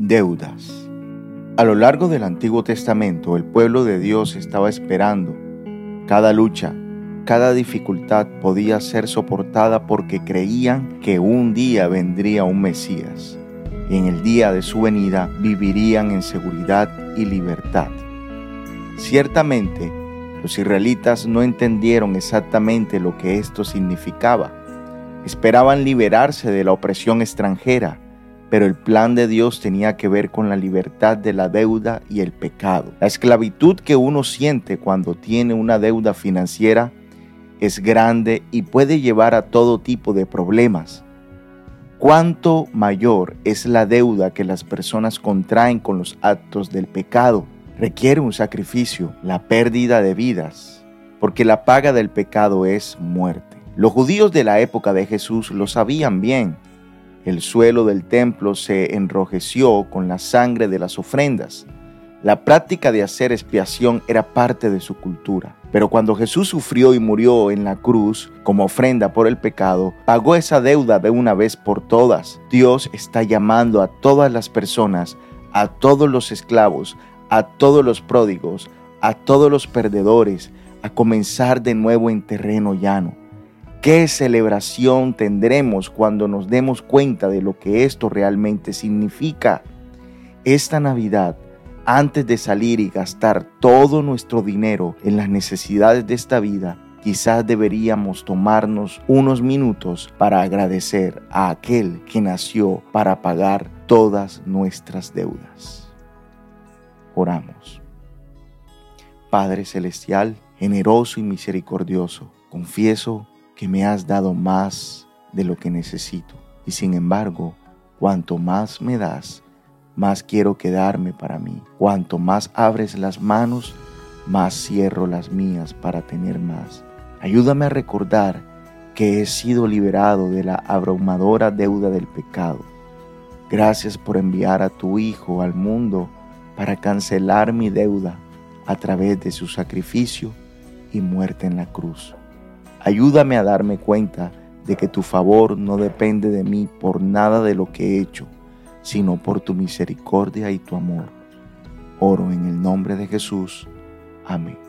Deudas. A lo largo del Antiguo Testamento, el pueblo de Dios estaba esperando. Cada lucha, cada dificultad podía ser soportada porque creían que un día vendría un Mesías y en el día de su venida vivirían en seguridad y libertad. Ciertamente, los israelitas no entendieron exactamente lo que esto significaba. Esperaban liberarse de la opresión extranjera, pero el plan de Dios tenía que ver con la libertad de la deuda y el pecado. La esclavitud que uno siente cuando tiene una deuda financiera es grande y puede llevar a todo tipo de problemas. Cuánto mayor es la deuda que las personas contraen con los actos del pecado. Requiere un sacrificio, la pérdida de vidas, porque la paga del pecado es muerte. Los judíos de la época de Jesús lo sabían bien el suelo del templo se enrojeció con la sangre de las ofrendas. La práctica de hacer expiación era parte de su cultura. Pero cuando Jesús sufrió y murió en la cruz como ofrenda por el pecado, pagó esa deuda de una vez por todas. Dios está llamando a todas las personas, a todos los esclavos, a todos los pródigos, a todos los perdedores, a comenzar de nuevo en terreno llano. ¿Qué celebración tendremos cuando nos demos cuenta de lo que esto realmente significa? Esta Navidad, antes de salir y gastar todo nuestro dinero en las necesidades de esta vida, quizás deberíamos tomarnos unos minutos para agradecer a aquel que nació para pagar todas nuestras deudas. Oramos. Padre Celestial, generoso y misericordioso, confieso que me has dado más de lo que necesito. Y sin embargo, cuanto más me das, más quiero quedarme para mí. Cuanto más abres las manos, más cierro las mías para tener más. Ayúdame a recordar que he sido liberado de la abrumadora deuda del pecado. Gracias por enviar a tu Hijo al mundo para cancelar mi deuda a través de su sacrificio y muerte en la cruz. Ayúdame a darme cuenta de que tu favor no depende de mí por nada de lo que he hecho, sino por tu misericordia y tu amor. Oro en el nombre de Jesús. Amén.